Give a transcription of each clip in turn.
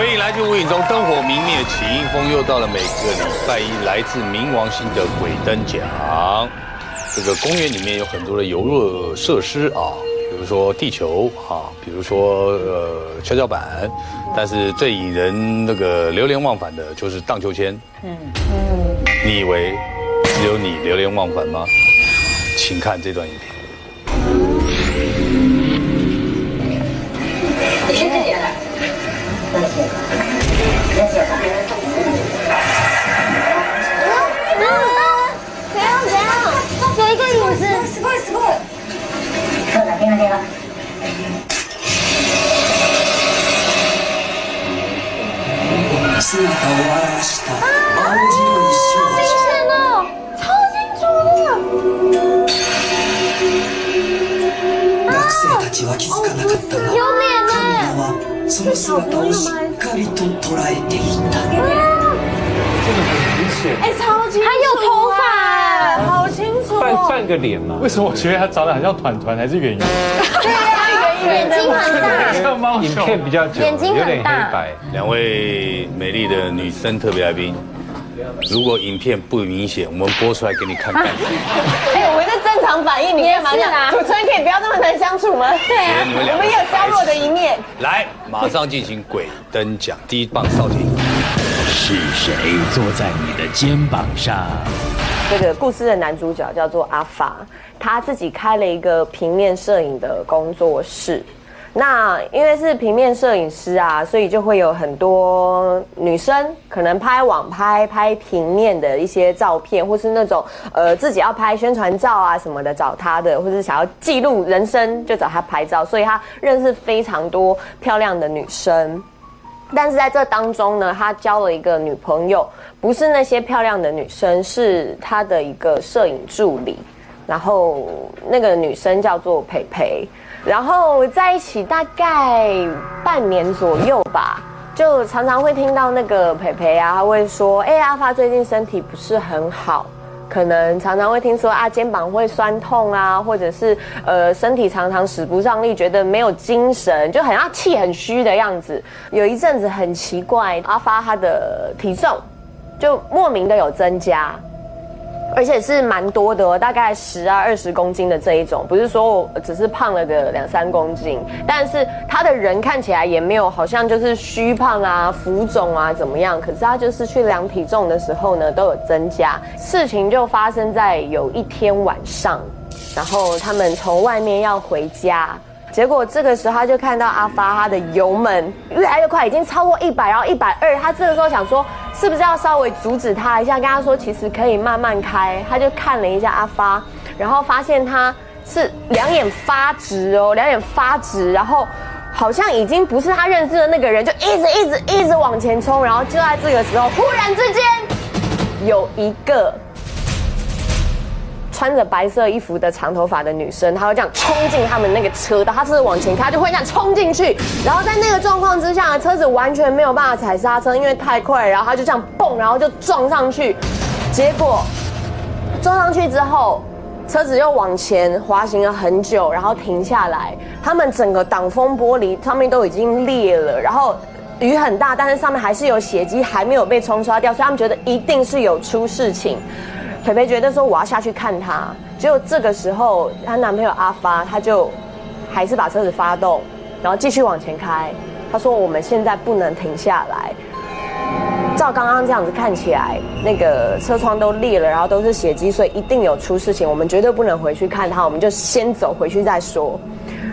欢迎来自无影中灯火明灭，起因风又到了每个礼拜一来自冥王星的鬼灯奖。这个公园里面有很多的游乐设施啊，比如说地球啊，比如说呃跷跷板，但是最引人那个流连忘返的就是荡秋千。嗯嗯，你以为只有你流连忘返吗？请看这段影片。姿を現した青白い少女惊险哦，超清楚的。学生たちは気づかなかったが有脸カメラ呢。はその姿をしっかりと捉えていた哎，超级还有头发，好清楚半半个脸嘛，为什么我觉得他长得很像团团还是圆圆？ 眼睛很大，像猫影片比较久，眼睛很有点白。两位美丽的女生特别来宾，如果影片不明显，我们播出来给你看看。哎，我们是正常反应，你干嘛这样？主持人可以不要那么难相处吗？对啊我们也有娇弱的一面。来，马上进行鬼灯奖，第一棒少廷。是谁坐在你的肩膀上？这个故事的男主角叫做阿发，他自己开了一个平面摄影的工作室。那因为是平面摄影师啊，所以就会有很多女生可能拍网拍、拍平面的一些照片，或是那种呃自己要拍宣传照啊什么的找他的，或是想要记录人生就找他拍照，所以他认识非常多漂亮的女生。但是在这当中呢，他交了一个女朋友，不是那些漂亮的女生，是他的一个摄影助理。然后那个女生叫做培培，然后在一起大概半年左右吧，就常常会听到那个培培啊，他会说：“哎、阿发最近身体不是很好。”可能常常会听说啊，肩膀会酸痛啊，或者是呃身体常常使不上力，觉得没有精神，就很像气很虚的样子。有一阵子很奇怪，阿发他的体重就莫名的有增加，而且是蛮多的，大概十啊二十公斤的这一种，不是说我只是胖了个两三公斤，但是他的人看起来也没有好像就是虚胖啊、浮肿啊怎么样，可是他就是去量体重的时候呢都有增加。事情就发生在有一天晚上，然后他们从外面要回家。结果这个时候他就看到阿发他的油门越来越快，已经超过一百，然后一百二。他这个时候想说，是不是要稍微阻止他一下，跟他说其实可以慢慢开。他就看了一下阿发，然后发现他是两眼发直哦，两眼发直，然后好像已经不是他认识的那个人，就一直一直一直往前冲。然后就在这个时候，忽然之间有一个穿着白色衣服的长头发的女生，她会这样冲进他们那个车道，她是往前开，她就会这样冲进去，然后在那个状况之下，车子完全没有办法踩刹车，因为太快，然后她就这样蹦，然后就撞上去，结果撞上去之后。车子又往前滑行了很久，然后停下来。他们整个挡风玻璃上面都已经裂了，然后雨很大，但是上面还是有血迹，还没有被冲刷掉，所以他们觉得一定是有出事情。培培觉得说我要下去看他，结果这个时候她男朋友阿发他就还是把车子发动，然后继续往前开。他说我们现在不能停下来。照刚刚这样子看起来，那个车窗都裂了，然后都是血迹，所以一定有出事情。我们绝对不能回去看他，我们就先走回去再说。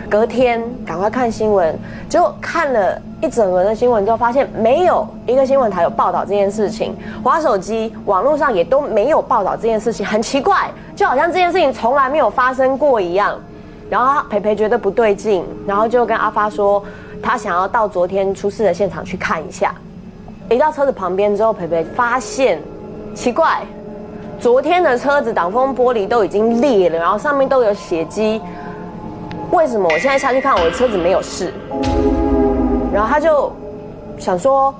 隔天赶快看新闻，结果看了一整轮的新闻之后，发现没有一个新闻台有报道这件事情，滑手机网络上也都没有报道这件事情，很奇怪，就好像这件事情从来没有发生过一样。然后培培觉得不对劲，然后就跟阿发说，他想要到昨天出事的现场去看一下。一到车子旁边之后，培培发现奇怪，昨天的车子挡风玻璃都已经裂了，然后上面都有血迹。为什么我现在下去看我的车子没有事？然后他就想说，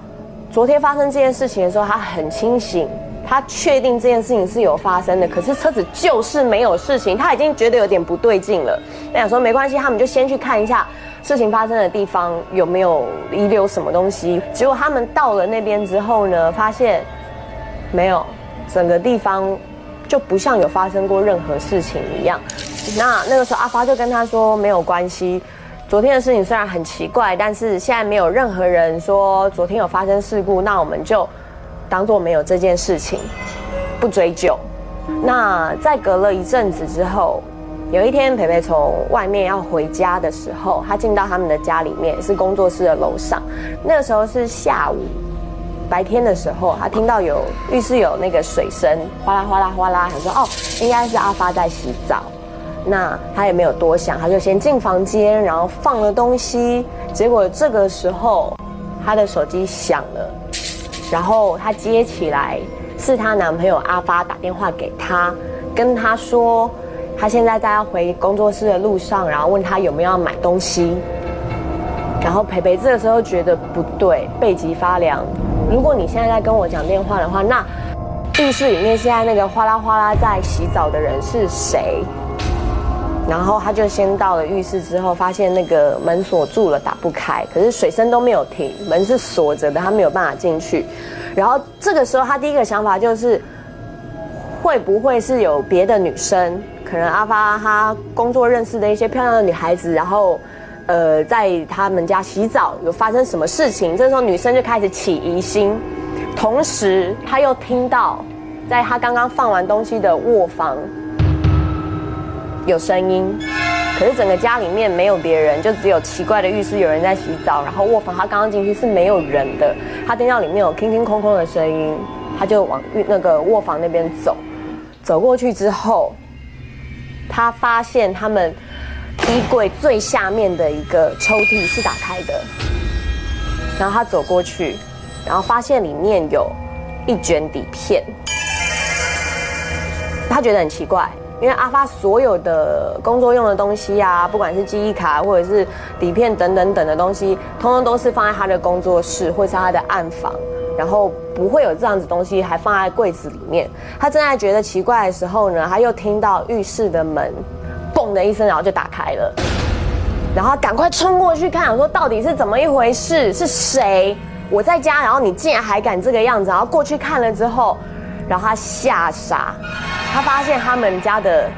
昨天发生这件事情的时候，他很清醒，他确定这件事情是有发生的，可是车子就是没有事情，他已经觉得有点不对劲了。那想说没关系，他们就先去看一下。事情发生的地方有没有遗留什么东西？结果他们到了那边之后呢，发现没有，整个地方就不像有发生过任何事情一样。那那个时候阿发就跟他说没有关系，昨天的事情虽然很奇怪，但是现在没有任何人说昨天有发生事故，那我们就当做没有这件事情，不追究。那在隔了一阵子之后。有一天，培培从外面要回家的时候，他进到他们的家里面，是工作室的楼上。那个时候是下午，白天的时候，他听到有浴室有那个水声，哗啦哗啦哗啦，他说：“哦，应该是阿发在洗澡。”那他也没有多想，他就先进房间，然后放了东西。结果这个时候，他的手机响了，然后他接起来，是她男朋友阿发打电话给他，跟他说。他现在在要回工作室的路上，然后问他有没有要买东西。然后培培这个时候觉得不对，背脊发凉。如果你现在在跟我讲电话的话，那浴室里面现在那个哗啦哗啦在洗澡的人是谁？然后他就先到了浴室之后，发现那个门锁住了，打不开。可是水声都没有停，门是锁着的，他没有办法进去。然后这个时候他第一个想法就是，会不会是有别的女生？可能阿发他工作认识的一些漂亮的女孩子，然后，呃，在他们家洗澡有发生什么事情？这时候女生就开始起疑心，同时他又听到，在他刚刚放完东西的卧房有声音，可是整个家里面没有别人，就只有奇怪的浴室有人在洗澡，然后卧房他刚刚进去是没有人的，他听到里面有空空空空的声音，他就往那个卧房那边走，走过去之后。他发现他们衣柜最下面的一个抽屉是打开的，然后他走过去，然后发现里面有一卷底片。他觉得很奇怪，因为阿发所有的工作用的东西啊，不管是记忆卡或者是底片等等等的东西，通通都是放在他的工作室或是他的暗房。然后不会有这样子东西还放在柜子里面。他正在觉得奇怪的时候呢，他又听到浴室的门“嘣”的一声，然后就打开了。然后赶快冲过去看，说到底是怎么一回事？是谁？我在家，然后你竟然还敢这个样子？然后过去看了之后，然后他吓傻，他发现他们家的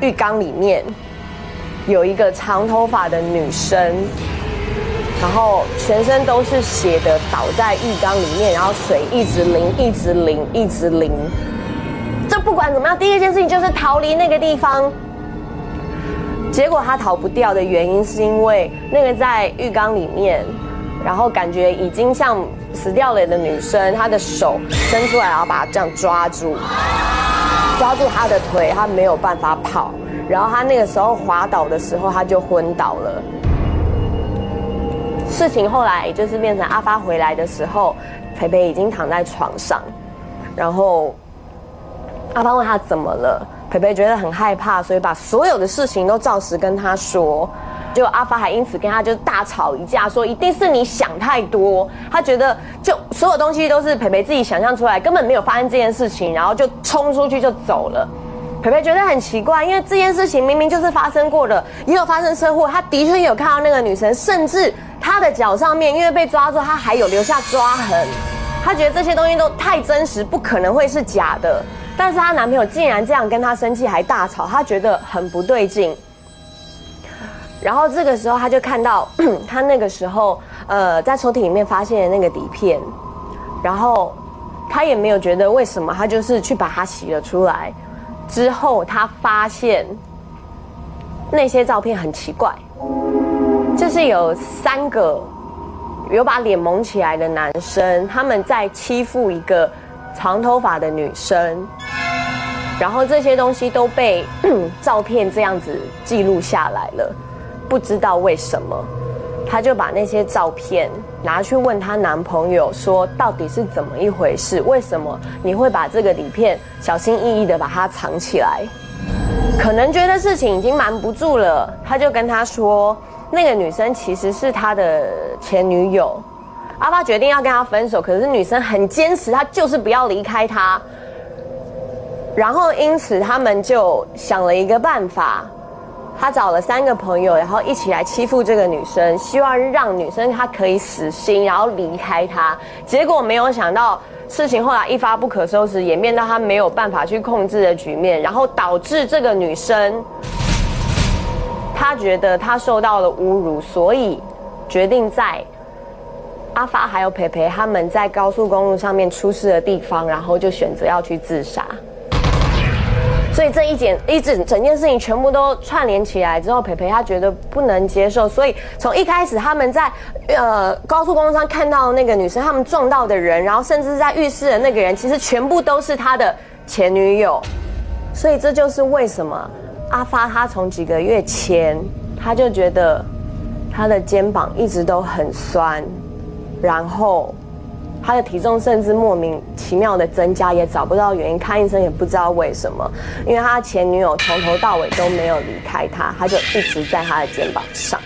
浴缸里面有一个长头发的女生。然后全身都是血的，倒在浴缸里面，然后水一直淋，一直淋，一直淋。这不管怎么样，第一件事情就是逃离那个地方。结果他逃不掉的原因，是因为那个在浴缸里面，然后感觉已经像死掉了的女生，她的手伸出来，然后把她这样抓住，抓住她的腿，她没有办法跑。然后她那个时候滑倒的时候，她就昏倒了。事情后来就是变成阿发回来的时候，培培已经躺在床上，然后阿发问他怎么了，培培觉得很害怕，所以把所有的事情都照实跟他说，结果阿发还因此跟他就大吵一架，说一定是你想太多，他觉得就所有东西都是培培自己想象出来，根本没有发生这件事情，然后就冲出去就走了。培培觉得很奇怪，因为这件事情明明就是发生过的，也有发生车祸，他的确有看到那个女生，甚至他的脚上面因为被抓住，他还有留下抓痕。他觉得这些东西都太真实，不可能会是假的。但是她男朋友竟然这样跟她生气，还大吵，她觉得很不对劲。然后这个时候他就看到 他那个时候呃在抽屉里面发现的那个底片，然后他也没有觉得为什么，他就是去把它洗了出来。之后他发现那些照片很奇怪，就是有三个有把脸蒙起来的男生，他们在欺负一个长头发的女生。然后这些东西都被 照片这样子记录下来了，不知道为什么，她就把那些照片拿去问她男朋友说，到底是怎么一回事？为什么你会把这个底片小心翼翼的把它藏起来？可能觉得事情已经瞒不住了，他就跟他说，那个女生其实是他的前女友。阿发决定要跟他分手，可是女生很坚持，她就是不要离开他。然后，因此他们就想了一个办法，他找了三个朋友，然后一起来欺负这个女生，希望让女生她可以死心，然后离开他。结果没有想到，事情后来一发不可收拾，演变到他没有办法去控制的局面，然后导致这个女生，她觉得她受到了侮辱，所以决定在阿发还有培培他们在高速公路上面出事的地方，然后就选择要去自杀。所以这一件一整整件事情全部都串联起来之后，培培他觉得不能接受，所以从一开始他们在呃高速公路上看到那个女生，他们撞到的人，然后甚至在浴室的那个人，其实全部都是他的前女友。所以这就是为什么阿发他从几个月前他就觉得他的肩膀一直都很酸，然后。他的体重甚至莫名其妙的增加，也找不到原因，看医生也不知道为什么。因为他前女友从头到尾都没有离开他，他就一直在他的肩膀上。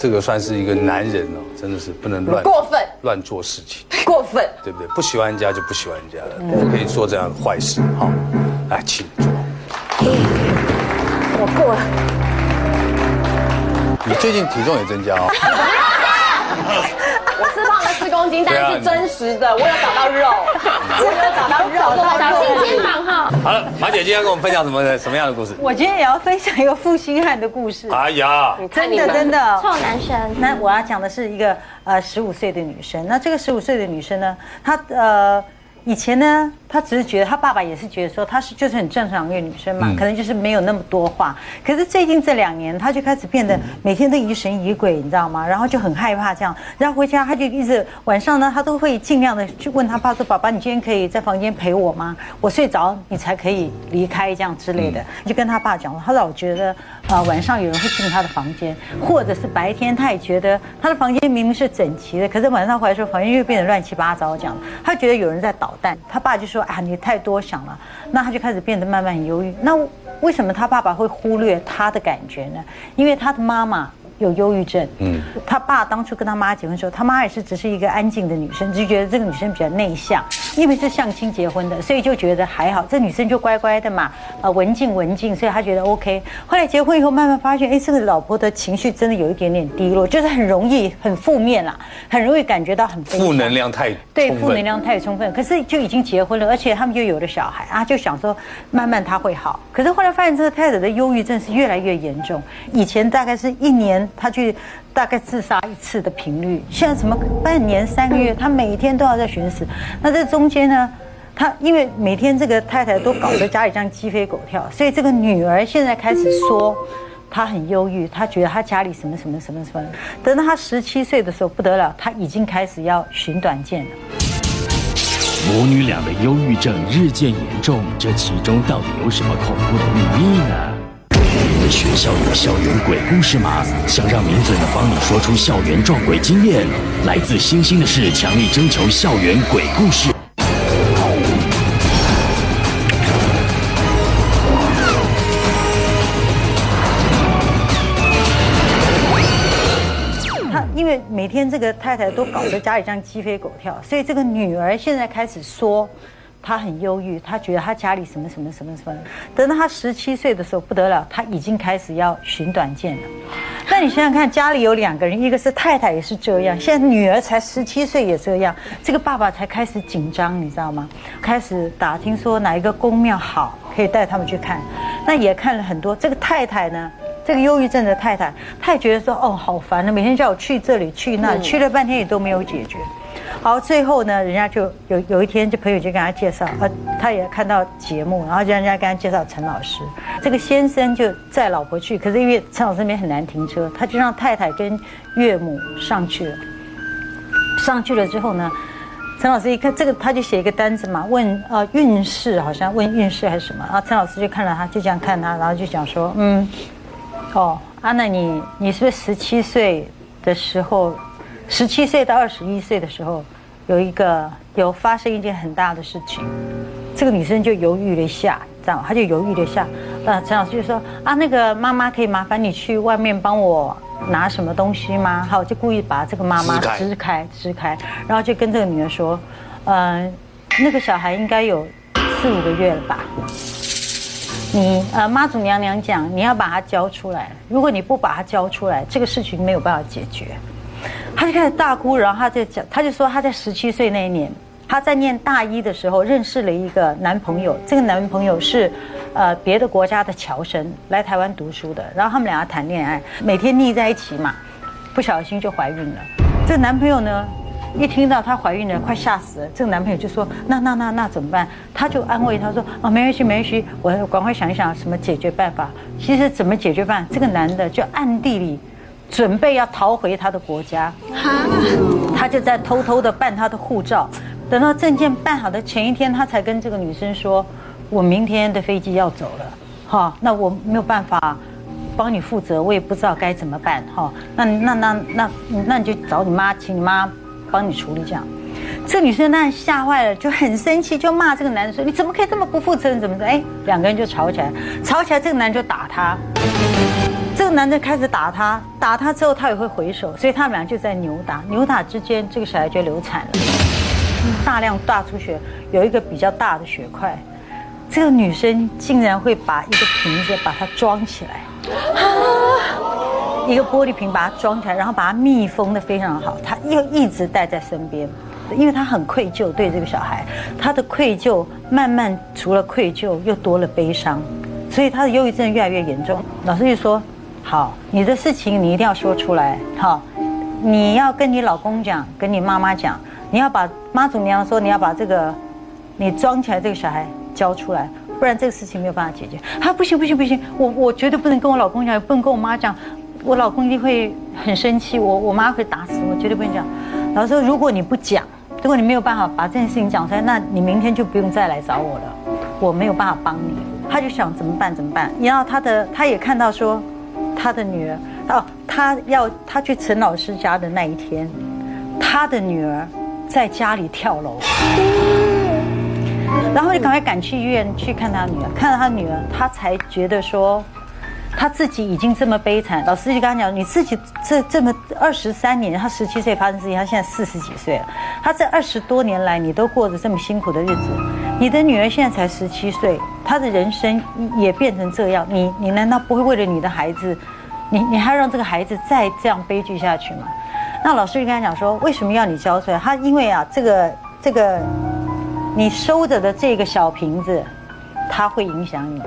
这个算是一个男人哦，真的是不能乱过分乱做事情，过分，对不对？不喜欢人家就不喜欢人家了，不可以做这样的坏事。好，来，请坐。我过了。你最近体重也增加哦。我是胖了四公斤，但是真实的，我有找到肉，我有找到肉，小心肩膀哈。好了，马姐今天要跟我们分享什么什么样的故事？我今天也要分享一个负心汉的故事。哎呀，真的真的，臭男生。那我要讲的是一个呃十五岁的女生。那这个十五岁的女生呢，她呃以前呢。他只是觉得，他爸爸也是觉得说，她是就是很正常的一个女生嘛，可能就是没有那么多话。可是最近这两年，他就开始变得每天都疑神疑鬼，你知道吗？然后就很害怕这样。然后回家，他就一直晚上呢，他都会尽量的去问他爸说：“爸爸，你今天可以在房间陪我吗？我睡着你才可以离开这样之类的。”就跟他爸讲，他老觉得啊晚上有人会进他的房间，或者是白天他也觉得他的房间明明是整齐的，可是晚上回来时候房间又变得乱七八糟这样。他觉得有人在捣蛋，他爸就说。啊，你太多想了，那他就开始变得慢慢忧郁。那为什么他爸爸会忽略他的感觉呢？因为他的妈妈。有忧郁症，嗯，他爸当初跟他妈结婚的时候，他妈也是只是一个安静的女生，就觉得这个女生比较内向，因为是相亲结婚的，所以就觉得还好，这女生就乖乖的嘛，呃，文静文静，所以他觉得 OK。后来结婚以后，慢慢发现，哎，这个老婆的情绪真的有一点点低落，就是很容易很负面啦，很容易感觉到很负能量太对，负能量太充分。可是就已经结婚了，而且他们又有了小孩啊，就想说慢慢他会好。可是后来发现，这个太太的忧郁症是越来越严重，以前大概是一年。他去大概自杀一次的频率，现在什么半年三个月，他每天都要在寻死。那这中间呢，他因为每天这个太太都搞得家里这样鸡飞狗跳，所以这个女儿现在开始说，她很忧郁，她觉得她家里什么什么什么什么。等到她十七岁的时候不得了，她已经开始要寻短见了。母女俩的忧郁症日渐严重，这其中到底有什么恐怖的秘密呢？学校有校园鬼故事吗？想让名嘴们帮你说出校园撞鬼经验？来自星星的事，强力征求校园鬼故事。因为每天这个太太都搞得家里这样鸡飞狗跳，所以这个女儿现在开始说。他很忧郁，他觉得他家里什么什么什么什么。等到他十七岁的时候不得了，他已经开始要寻短见了。那你想想看，家里有两个人，一个是太太也是这样，现在女儿才十七岁也这样，这个爸爸才开始紧张，你知道吗？开始打听说哪一个公庙好，可以带他们去看。那也看了很多。这个太太呢，这个忧郁症的太太，她也觉得说，哦，好烦了，每天叫我去这里去那里，去了半天也都没有解决。好，最后呢，人家就有有一天，就朋友就跟他介绍，啊，他也看到节目，然后就人家跟他介绍陈老师。这个先生就载老婆去，可是因为陈老师那边很难停车，他就让太太跟岳母上去了。上去了之后呢，陈老师一看这个，他就写一个单子嘛，问呃运势，好像问运势还是什么。然后陈老师就看了他，就这样看他，然后就讲说，嗯，哦，安娜，你你是不是十七岁的时候，十七岁到二十一岁的时候，有一个有发生一件很大的事情？这个女生就犹豫了一下，这样，她就犹豫了一下。呃，陈老师就说啊，那个妈妈可以麻烦你去外面帮我。拿什么东西吗？好，就故意把这个妈妈支开，支开，然后就跟这个女儿说，呃，那个小孩应该有四五个月了吧？你呃，妈祖娘娘讲，你要把它交出来。如果你不把它交出来，这个事情没有办法解决。他就开始大哭，然后他就讲，他就说他在十七岁那一年，他在念大一的时候认识了一个男朋友，这个男朋友是。呃，别的国家的侨生来台湾读书的，然后他们两个谈恋爱，每天腻在一起嘛，不小心就怀孕了。这个男朋友呢，一听到她怀孕了，快吓死了。这个男朋友就说：“那那那那怎么办？”他就安慰她说：“哦，没关系，没关系，我赶快想一想什么解决办法。”其实怎么解决办法？这个男的就暗地里准备要逃回他的国家，他就在偷偷的办他的护照。等到证件办好的前一天，他才跟这个女生说。我明天的飞机要走了，哈，那我没有办法帮你负责，我也不知道该怎么办，哈，那那那那那你就找你妈，请你妈帮你处理这样。这女生当然吓坏了，就很生气，就骂这个男人说：“你怎么可以这么不负责任？怎么的？”哎，两个人就吵起来，吵起来，这个男人就打他，这个男的开始打他，打他之后他也会回手，所以他们俩就在扭打，扭打之间，这个小孩就流产了，大量大出血，有一个比较大的血块。这个女生竟然会把一个瓶子把它装起来，一个玻璃瓶把它装起来，然后把它密封的非常好，她又一直带在身边，因为她很愧疚对这个小孩，她的愧疚慢慢除了愧疚又多了悲伤，所以她的忧郁症越来越严重。老师就说：好，你的事情你一定要说出来，好，你要跟你老公讲，跟你妈妈讲，你要把妈祖娘说你要把这个你装起来这个小孩。交出来，不然这个事情没有办法解决。他不行不行不行，我我绝对不能跟我老公讲，也不能跟我妈讲，我老公一定会很生气，我我妈会打死我，绝对不能讲。老师说，如果你不讲，如果你没有办法把这件事情讲出来，那你明天就不用再来找我了，我没有办法帮你。他就想怎么办怎么办？然后他的他也看到说，他的女儿哦，他要他去陈老师家的那一天，他的女儿在家里跳楼。然后就赶快赶去医院去看他女儿，看到他女儿，他才觉得说，他自己已经这么悲惨。老师就跟他讲，你自己这这么二十三年，他十七岁发生事情，他现在四十几岁了，他这二十多年来，你都过着这么辛苦的日子，你的女儿现在才十七岁，他的人生也变成这样，你你难道不会为了你的孩子，你你还要让这个孩子再这样悲剧下去吗？那老师就跟他讲说，为什么要你交出来？他因为啊，这个这个。你收着的这个小瓶子，它会影响你。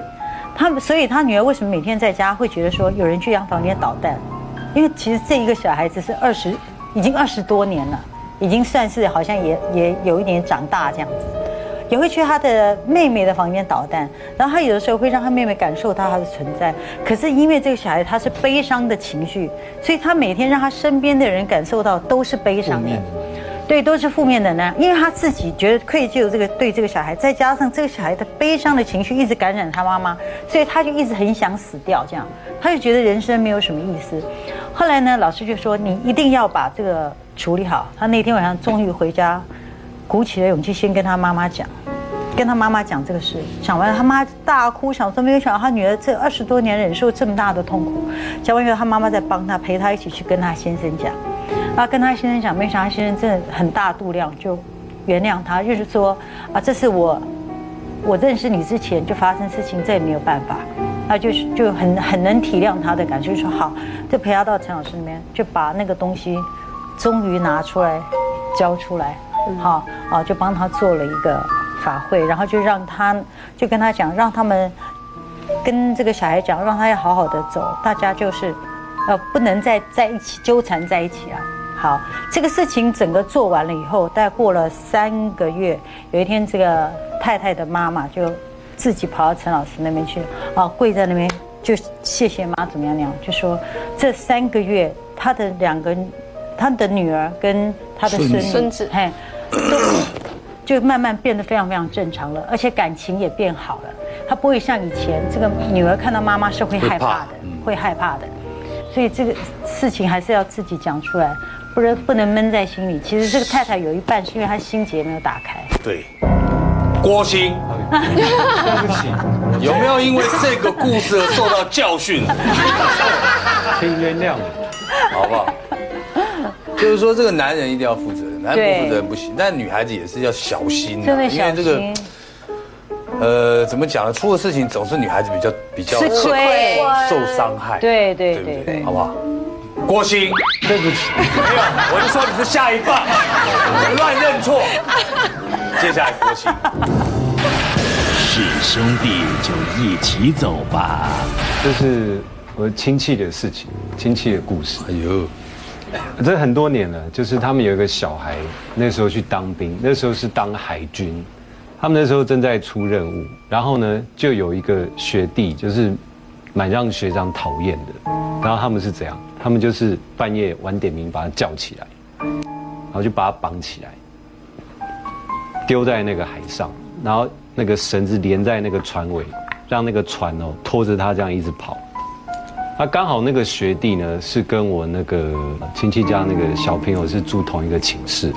他所以他女儿为什么每天在家会觉得说有人去洋房间捣蛋？因为其实这一个小孩子是二十，已经二十多年了，已经算是好像也也有一点长大这样子，也会去他的妹妹的房间捣蛋。然后他有的时候会让他妹妹感受到他的存在。可是因为这个小孩他是悲伤的情绪，所以他每天让他身边的人感受到都是悲伤的。对，都是负面的呢，因为他自己觉得愧疚，这个对这个小孩，再加上这个小孩的悲伤的情绪一直感染他妈妈，所以他就一直很想死掉，这样，他就觉得人生没有什么意思。后来呢，老师就说你一定要把这个处理好。他那天晚上终于回家，鼓起了勇气，先跟他妈妈讲，跟他妈妈讲这个事。讲完，他妈大哭，想说没有想到他女儿这二十多年忍受这么大的痛苦。讲完以后，他妈妈在帮他，陪他一起去跟他先生讲。啊，跟他先生讲，没想到先生真的很大度量，就原谅他，就是说啊，这是我我认识你之前就发生事情，这也没有办法，啊，就是就很很能体谅他的感受，就说好，就陪他到陈老师那边，就把那个东西终于拿出来交出来，好啊，就帮他做了一个法会，然后就让他就跟他讲，让他们跟这个小孩讲，让他要好好的走，大家就是呃不能再在一起纠缠在一起啊。好，这个事情整个做完了以后，大概过了三个月，有一天这个太太的妈妈就自己跑到陈老师那边去，啊，跪在那边就谢谢妈怎么样那样，就说这三个月他的两个他的女儿跟他的孙孙子嘿，都就慢慢变得非常非常正常了，而且感情也变好了。他不会像以前这个女儿看到妈妈是会害怕的，会害怕的。所以这个事情还是要自己讲出来，不然不能闷在心里。其实这个太太有一半是因为她心结没有打开。对，郭鑫，对不起，有没有因为这个故事而受到教训？可以原谅我。好不好？就是说，这个男人一定要负责任，男人不负责任不行。但女孩子也是要小心、啊，真的小因为这个，呃，怎么讲呢？出了事情总是女孩子比较比较吃亏受伤害，对对对好不好？郭鑫，对不起，没有，我就说你是下一棒，你乱认错。接下来郭鑫，是兄弟就一起走吧。这是我亲戚的事情，亲戚的故事。哎呦，这很多年了，就是他们有一个小孩，那时候去当兵，那时候是当海军，他们那时候正在出任务，然后呢，就有一个学弟，就是蛮让学长讨厌的，然后他们是怎样？他们就是半夜晚点名把他叫起来，然后就把他绑起来，丢在那个海上，然后那个绳子连在那个船尾，让那个船哦拖着他这样一直跑。那刚好那个学弟呢是跟我那个亲戚家那个小朋友是住同一个寝室，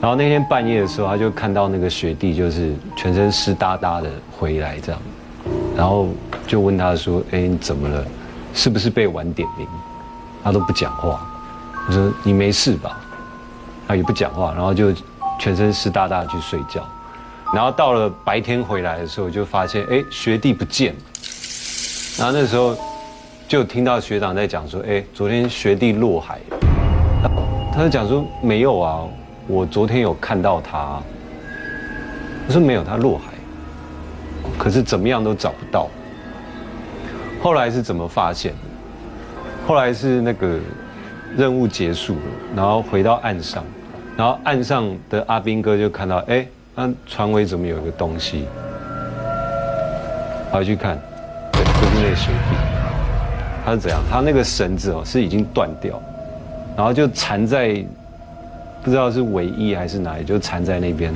然后那天半夜的时候，他就看到那个学弟就是全身湿哒哒的回来这样，然后就问他说：“哎，你怎么了？是不是被晚点名？”他都不讲话。我说：“你没事吧？”他也不讲话，然后就全身湿哒哒的去睡觉。然后到了白天回来的时候，就发现哎学弟不见了。然后那时候就听到学长在讲说，哎，昨天学弟落海。他就讲说没有啊，我昨天有看到他。我说没有，他落海，可是怎么样都找不到。后来是怎么发现的？后来是那个任务结束了，然后回到岸上，然后岸上的阿兵哥就看到，哎，那船尾怎么有一个东西？跑去看，对，就是那个学弟。他是怎样？他那个绳子哦是已经断掉，然后就缠在，不知道是尾翼还是哪里，就缠在那边，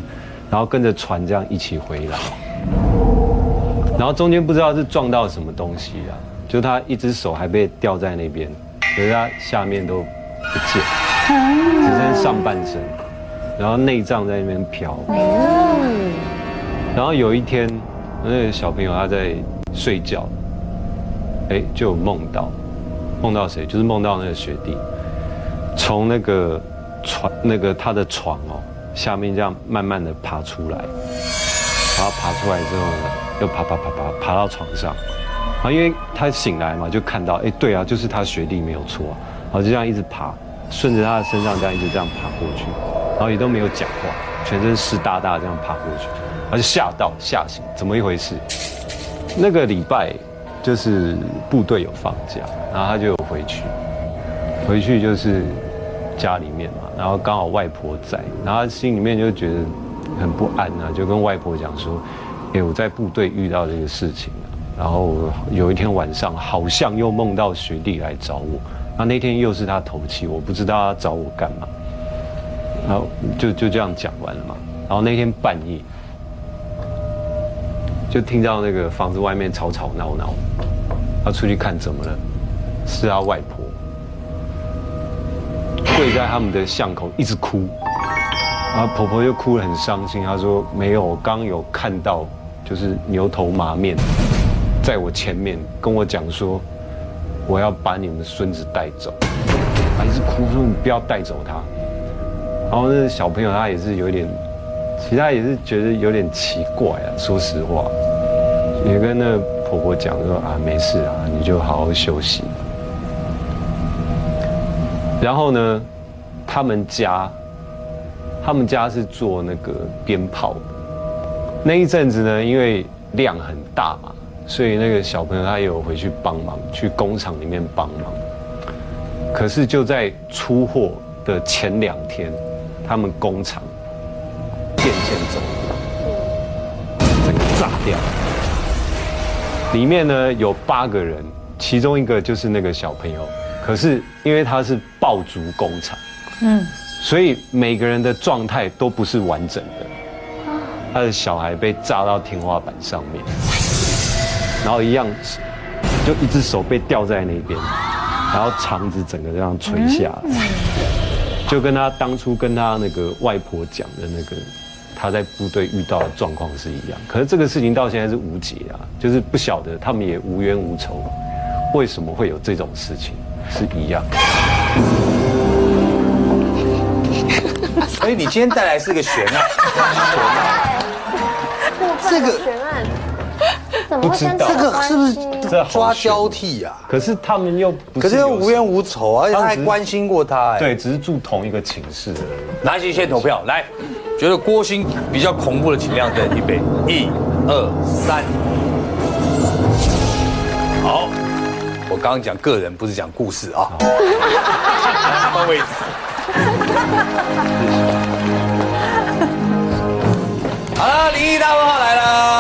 然后跟着船这样一起回来。然后中间不知道是撞到什么东西啊，就他一只手还被吊在那边，可是他下面都不见，只剩上半身，然后内脏在那边飘。然后有一天，那个小朋友他在睡觉，哎，就有梦到，梦到谁？就是梦到那个学弟，从那个床那个他的床哦下面这样慢慢的爬出来，然后爬出来之后呢，又爬爬爬爬爬到床上，然后因为他醒来嘛，就看到，哎，对啊，就是他学弟没有错啊，然后就这样一直爬，顺着他的身上这样一直这样爬过去，然后也都没有讲话，全身湿哒哒这样爬过去，然后就吓到吓醒，怎么一回事？那个礼拜就是部队有放假，然后他就回去，回去就是家里面嘛，然后刚好外婆在，然后他心里面就觉得很不安啊，就跟外婆讲说，哎，我在部队遇到这个事情啊，然后有一天晚上好像又梦到学弟来找我，那那天又是他头七，我不知道他找我干嘛，然后就就这样讲完了嘛，然后那天半夜。就听到那个房子外面吵吵闹闹，他出去看怎么了？是他外婆跪在他们的巷口一直哭，然后婆婆就哭得很伤心。她说没有，我刚有看到就是牛头马面，在我前面跟我讲说，我要把你们孙子带走，她一直哭说你不要带走他。然后那个小朋友他也是有点。其他也是觉得有点奇怪啊，说实话，也跟那婆婆讲说啊，没事啊，你就好好休息。然后呢，他们家，他们家是做那个鞭炮的，那一阵子呢，因为量很大嘛，所以那个小朋友他有回去帮忙，去工厂里面帮忙。可是就在出货的前两天，他们工厂电线走了，整个炸掉。里面呢有八个人，其中一个就是那个小朋友。可是因为他是爆竹工厂，嗯，所以每个人的状态都不是完整的。他的小孩被炸到天花板上面，然后一样就一只手被吊在那边，然后肠子整个这样垂下来，就跟他当初跟他那个外婆讲的那个他在部队遇到的状况是一样。可是这个事情到现在是无解啊，就是不晓得他们也无冤无仇，为什么会有这种事情是一样。所以你今天带来是个悬案，这个悬案，怎么会跟这个是不是这抓交替啊？可是他们又不可是又无冤无仇啊，而且他还关心过他，哎，对，只是住同一个寝室。拿起先投票来，觉得郭鑫比较恐怖的，请亮灯，预备，一、二、三。好，我刚刚讲个人，不是讲故事啊。来 换位置。好了，灵异大问号来了。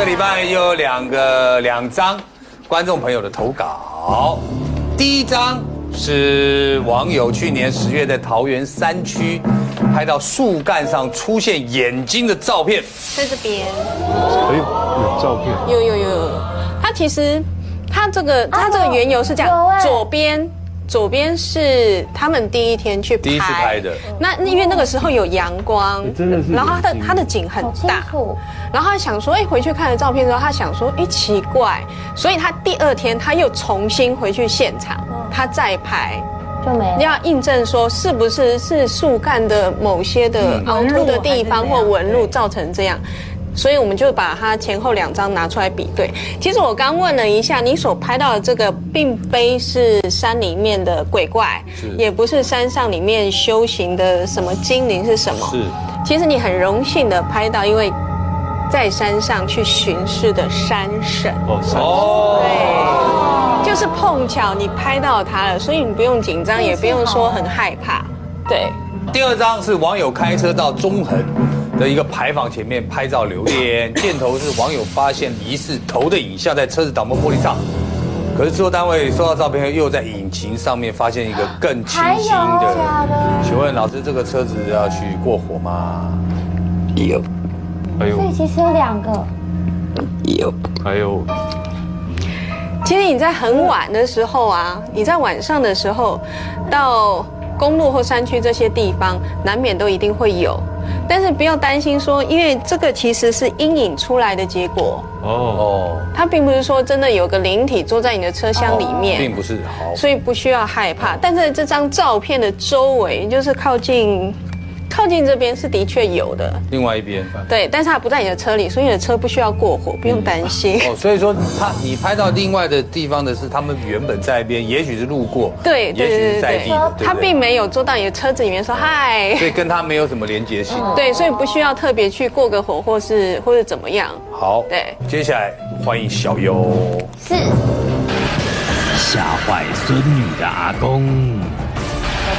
这礼拜又有两个两张观众朋友的投稿。第一张是网友去年十月在桃园山区拍到树干上出现眼睛的照片。在这边哎呦，有照片。有有有，它其实它这个它这个缘由是这样，左边。左边是他们第一天去拍，第一次拍的。那因为那个时候有阳光，真的是然后它的眼睛它的景很大，然后他想说，哎，回去看了照片之后，他想说，哎，奇怪，所以他第二天他又重新回去现场，他再拍，就没了。要印证说是不是是树干的某些的凹凸的地方或纹路造成这样。所以我们就把它前后两张拿出来比对。其实我刚问了一下，你所拍到的这个并非是山里面的鬼怪，也不是山上里面修行的什么精灵是什么。是其实你很荣幸的拍到，因为在山上去巡视的山神。哦，山哦，对，就是碰巧你拍到他了，所以你不用紧张，也不用说很害怕。对，第二张是网友开车到中横的一个牌坊前面拍照留念，箭头是网友发现疑似头的影像在车子挡风玻璃上。可是制作单位收到照片后，又在引擎上面发现一个更清晰的的。请问老师，这个车子要去过火吗？有，哎呦所以，其实有两个，有。还有，其实你在很晚的时候啊，你在晚上的时候，到公路或山区这些地方，难免都一定会有。但是不要担心说，因为这个其实是阴影出来的结果，哦，哦，它并不是说真的有个灵体坐在你的车厢里面。并不是好。所以不需要害怕。但是这张照片的周围，就是靠近靠近这边是的确有的，另外一边对，但是它不在你的车里，所以你的车不需要过火，不用担心。哦，所以说他你拍到另外的地方的是他们原本在一边，也许是路过，对对也许是在地他并没有坐到你的车子里面说嗨。所以跟他没有什么连结性。对，所以不需要特别去过个火，或是或者怎么样。好，对，接下来欢迎小优。是吓坏孙女的阿公。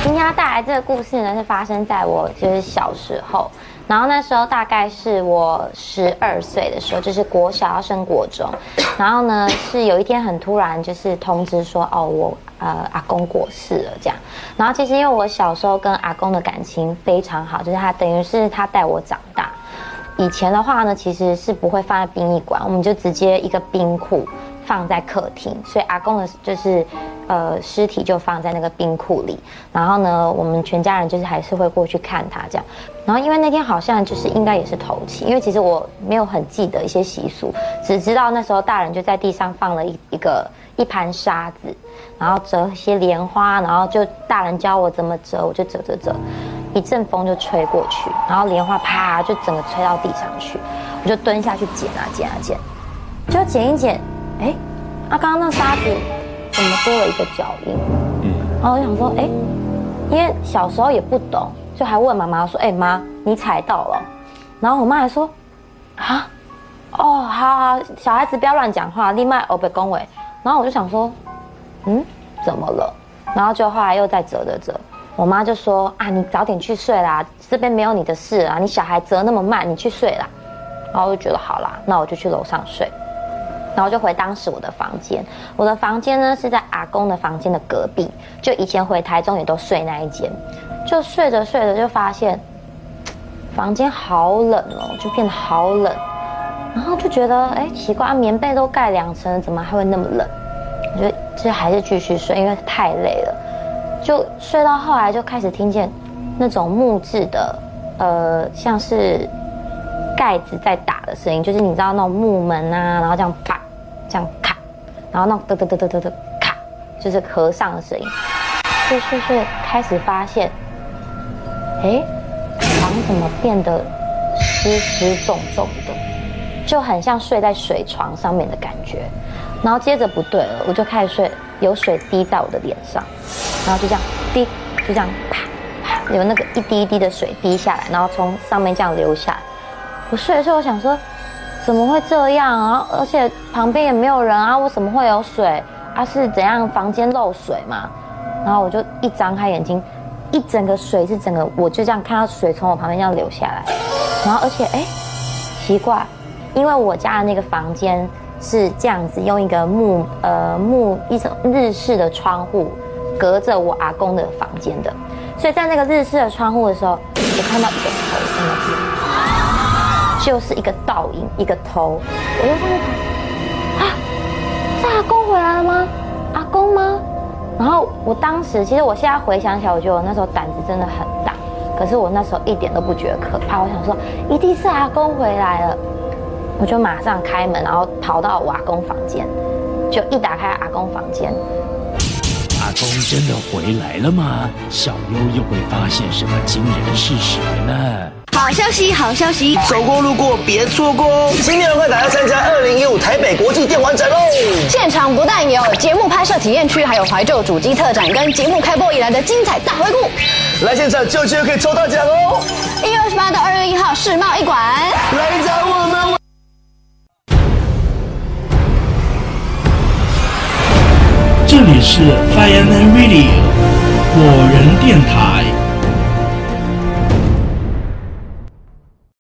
今天要带来这个故事呢，是发生在我就是小时候，然后那时候大概是我十二岁的时候，就是国小要升国中，然后呢是有一天很突然就是通知说哦我呃阿公过世了这样，然后其实因为我小时候跟阿公的感情非常好，就是他等于是他带我长大。以前的话呢，其实是不会放在殡仪馆，我们就直接一个冰库放在客厅，所以阿公的就是呃尸体就放在那个冰库里。然后呢，我们全家人就是还是会过去看他这样。然后因为那天好像就是应该也是头七，因为其实我没有很记得一些习俗，只知道那时候大人就在地上放了一一个一盘沙子，然后折一些莲花，然后就大人教我怎么折，我就折折折。一阵风就吹过去，然后莲花啪就整个吹到地上去，我就蹲下去捡啊捡啊捡，就捡一捡，哎，啊刚刚那沙子怎么多了一个脚印？嗯，然后我想说，哎，因为小时候也不懂，就还问妈妈说，哎妈，你踩到了？然后我妈还说，啊，哦，好好，小孩子不要乱讲话，另外我被恭维。然后我就想说，嗯，怎么了？然后就后来又再折折折，我妈就说啊，你早点去睡啦，这边没有你的事啊，你小孩折那么慢，你去睡啦。然后我就觉得好啦，那我就去楼上睡。然后就回当时我的房间，我的房间呢是在阿公的房间的隔壁，就以前回台中也都睡那一间，就睡着睡着就发现房间好冷哦，就变得好冷，然后就觉得哎奇怪，棉被都盖两层，怎么还会那么冷？我觉得这还是继续睡，因为太累了，就睡到后来就开始听见那种木质的，呃，像是。盖子在打的声音，就是你知道那种木门啊，然后这样啪，这样咔，然后那种嘚嘚嘚嘚嘚嘚咔，就是合上的声音。睡睡睡，开始发现，哎，床怎么变得湿湿重重的，就很像睡在水床上面的感觉。然后接着不对了，我就开始睡，有水滴在我的脸上，然后就这样滴，就这样啪啪，有那个一滴一滴的水滴下来，然后从上面这样流下。我睡的时候，我想说，怎么会这样啊？而且旁边也没有人啊，为什么会有水？啊，是怎样房间漏水嘛？然后我就一张开眼睛，一整个水是整个，我就这样看到水从我旁边这样流下来。然后而且哎，奇怪，因为我家的那个房间是这样子，用一个木呃木一种日式的窗户隔着我阿公的房间的，所以在那个日式的窗户的时候，我看到一个头在那边。就是一个倒影，一个头，我就问他，啊，是阿公回来了吗？阿公吗？然后我当时，其实我现在回想起来，我觉得我那时候胆子真的很大，可是我那时候一点都不觉得可怕。我想说，一定是阿公回来了，我就马上开门，然后逃到我阿公房间，就一打开阿公房间，阿公真的回来了吗？小优又会发现什么惊人的事实呢？好消息，好消息！走过路过别错过哦！今天快打要参加二零一五台北国际电玩展喽！现场不但有节目拍摄体验区，还有怀旧主机特展跟节目开播以来的精彩大回顾。来现场就就可以抽到奖哦！一月二十八到二月一号世贸一馆，来找我们！这里是 Fireman Radio 火人电台。